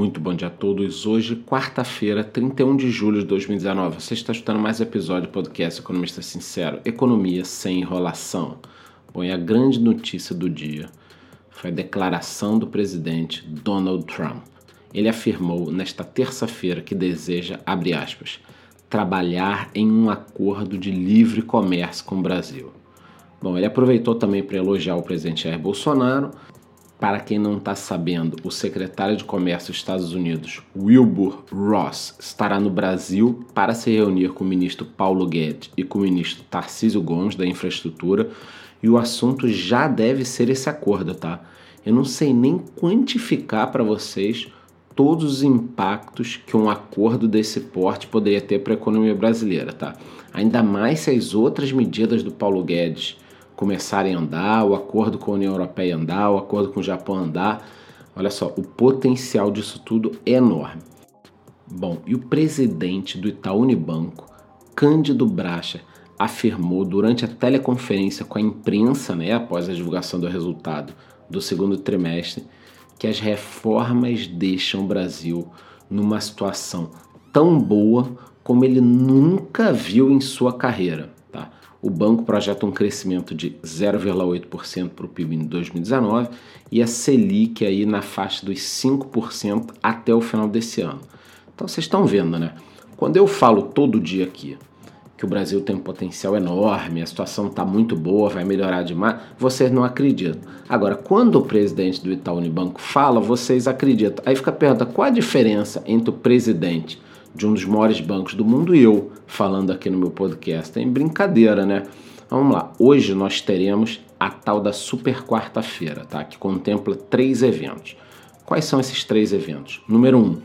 muito bom dia a todos. Hoje, quarta-feira, 31 de julho de 2019. Você está escutando mais episódio do podcast Economista Sincero, Economia sem enrolação. Bom, e a grande notícia do dia foi a declaração do presidente Donald Trump. Ele afirmou nesta terça-feira que deseja, abre aspas, trabalhar em um acordo de livre comércio com o Brasil. Bom, ele aproveitou também para elogiar o presidente Jair Bolsonaro para quem não está sabendo, o secretário de Comércio dos Estados Unidos, Wilbur Ross, estará no Brasil para se reunir com o ministro Paulo Guedes e com o ministro Tarcísio Gomes da Infraestrutura, e o assunto já deve ser esse acordo, tá? Eu não sei nem quantificar para vocês todos os impactos que um acordo desse porte poderia ter para a economia brasileira, tá? Ainda mais se as outras medidas do Paulo Guedes começarem a andar, o acordo com a União Europeia andar, o acordo com o Japão andar. Olha só, o potencial disso tudo é enorme. Bom, e o presidente do Itaú Unibanco, Cândido Bracha, afirmou durante a teleconferência com a imprensa, né, após a divulgação do resultado do segundo trimestre, que as reformas deixam o Brasil numa situação tão boa como ele nunca viu em sua carreira o banco projeta um crescimento de 0,8% para o PIB em 2019 e a Selic aí na faixa dos 5% até o final desse ano. Então vocês estão vendo, né? Quando eu falo todo dia aqui que o Brasil tem um potencial enorme, a situação está muito boa, vai melhorar demais, vocês não acreditam. Agora, quando o presidente do Itaú Unibanco fala, vocês acreditam. Aí fica a pergunta, qual a diferença entre o presidente de um dos maiores bancos do mundo e eu falando aqui no meu podcast. Tem brincadeira, né? Vamos lá. Hoje nós teremos a tal da Super Quarta-feira, tá? Que contempla três eventos. Quais são esses três eventos? Número um,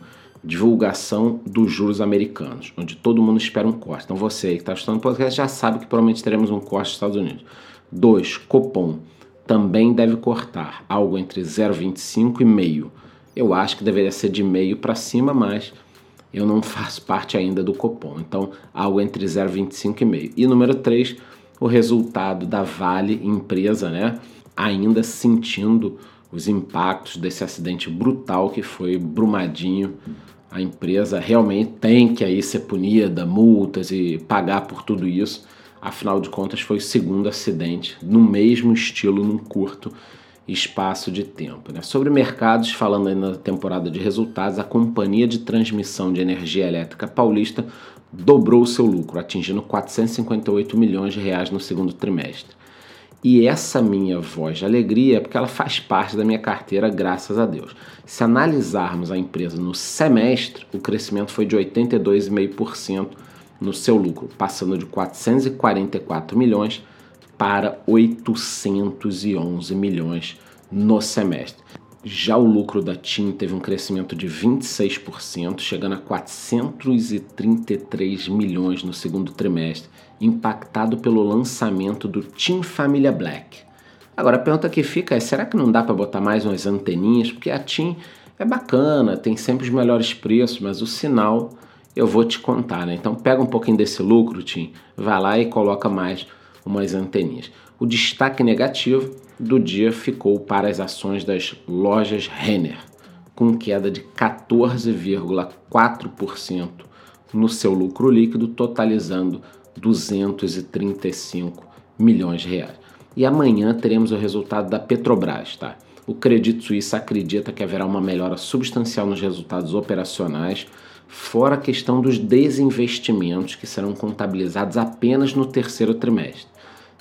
divulgação dos juros americanos, onde todo mundo espera um corte. Então você que está estudando podcast já sabe que provavelmente teremos um corte nos Estados Unidos. Dois, Copom também deve cortar algo entre 0,25 e meio. Eu acho que deveria ser de meio para cima, mas eu não faço parte ainda do Copom. Então, algo entre 0,25 e meio. E número 3, o resultado da Vale empresa, né? Ainda sentindo os impactos desse acidente brutal que foi Brumadinho. A empresa realmente tem que aí ser punida, multas e pagar por tudo isso. Afinal de contas, foi o segundo acidente no mesmo estilo, num curto espaço de tempo. Né? Sobre mercados, falando aí na temporada de resultados, a Companhia de Transmissão de Energia Elétrica Paulista dobrou seu lucro, atingindo 458 milhões de reais no segundo trimestre. E essa minha voz de alegria é porque ela faz parte da minha carteira, graças a Deus. Se analisarmos a empresa no semestre, o crescimento foi de 82,5% no seu lucro, passando de 444 milhões para 811 milhões no semestre. Já o lucro da TIM teve um crescimento de 26%, chegando a 433 milhões no segundo trimestre, impactado pelo lançamento do TIM Família Black. Agora a pergunta que fica é: será que não dá para botar mais umas anteninhas? Porque a TIM é bacana, tem sempre os melhores preços, mas o sinal eu vou te contar, né? Então pega um pouquinho desse lucro, TIM, vai lá e coloca mais umas anteninhas. O destaque negativo do dia ficou para as ações das lojas Renner, com queda de 14,4% no seu lucro líquido, totalizando 235 milhões de reais. E amanhã teremos o resultado da Petrobras, tá? O Credit Suisse acredita que haverá uma melhora substancial nos resultados operacionais, fora a questão dos desinvestimentos que serão contabilizados apenas no terceiro trimestre.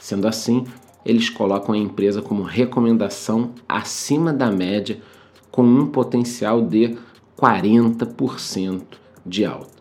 Sendo assim, eles colocam a empresa como recomendação acima da média, com um potencial de 40% de alta.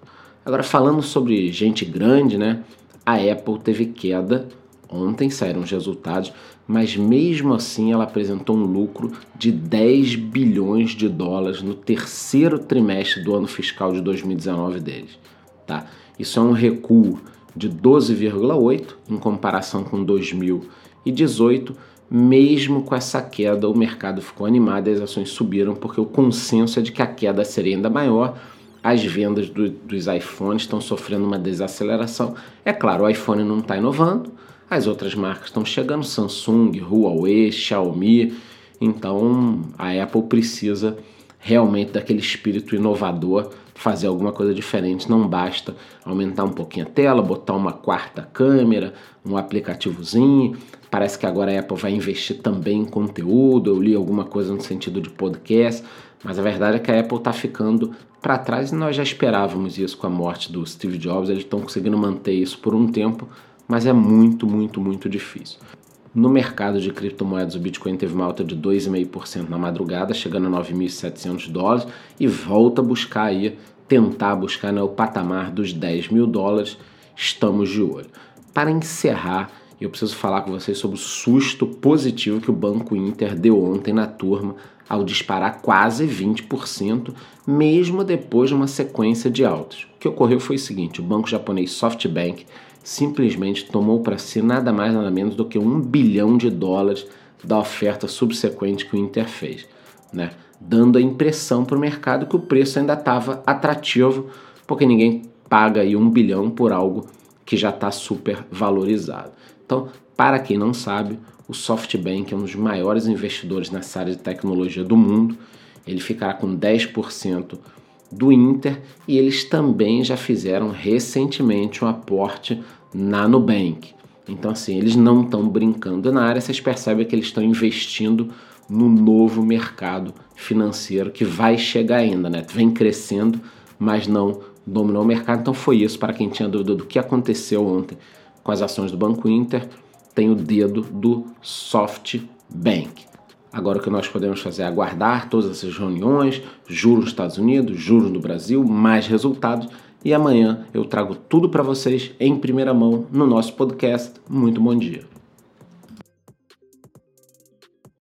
Agora, falando sobre gente grande, né? A Apple teve queda. Ontem saíram os resultados, mas mesmo assim ela apresentou um lucro de 10 bilhões de dólares no terceiro trimestre do ano fiscal de 2019 deles. Tá? Isso é um recuo de 12,8 em comparação com 2018. Mesmo com essa queda, o mercado ficou animado e as ações subiram porque o consenso é de que a queda seria ainda maior. As vendas do, dos iPhones estão sofrendo uma desaceleração. É claro, o iPhone não está inovando, as outras marcas estão chegando, Samsung, Huawei, Xiaomi. Então a Apple precisa realmente daquele espírito inovador, fazer alguma coisa diferente. Não basta aumentar um pouquinho a tela, botar uma quarta câmera, um aplicativozinho. Parece que agora a Apple vai investir também em conteúdo. Eu li alguma coisa no sentido de podcast, mas a verdade é que a Apple está ficando para trás e nós já esperávamos isso com a morte do Steve Jobs. Eles estão conseguindo manter isso por um tempo, mas é muito, muito, muito difícil. No mercado de criptomoedas, o Bitcoin teve uma alta de 2,5% na madrugada, chegando a 9.700 dólares e volta a buscar aí, tentar buscar né, o patamar dos 10 mil dólares. Estamos de olho. Para encerrar, eu preciso falar com vocês sobre o susto positivo que o Banco Inter deu ontem na turma ao disparar quase 20%, mesmo depois de uma sequência de altas. O que ocorreu foi o seguinte: o banco japonês SoftBank simplesmente tomou para si nada mais nada menos do que um bilhão de dólares da oferta subsequente que o Inter fez, né? dando a impressão para o mercado que o preço ainda estava atrativo, porque ninguém paga aí um bilhão por algo que já está super valorizado. Então, para quem não sabe, o SoftBank é um dos maiores investidores nessa área de tecnologia do mundo. Ele ficará com 10% do Inter e eles também já fizeram recentemente um aporte na Nubank. Então, assim, eles não estão brincando na área, vocês percebem que eles estão investindo no novo mercado financeiro que vai chegar ainda, né? Vem crescendo, mas não dominou o mercado. Então, foi isso para quem tinha dúvida do que aconteceu ontem com as ações do Banco Inter. Tem o dedo do SoftBank. Agora o que nós podemos fazer é aguardar todas essas reuniões, juros nos Estados Unidos, juros no Brasil, mais resultados. E amanhã eu trago tudo para vocês em primeira mão no nosso podcast. Muito bom dia.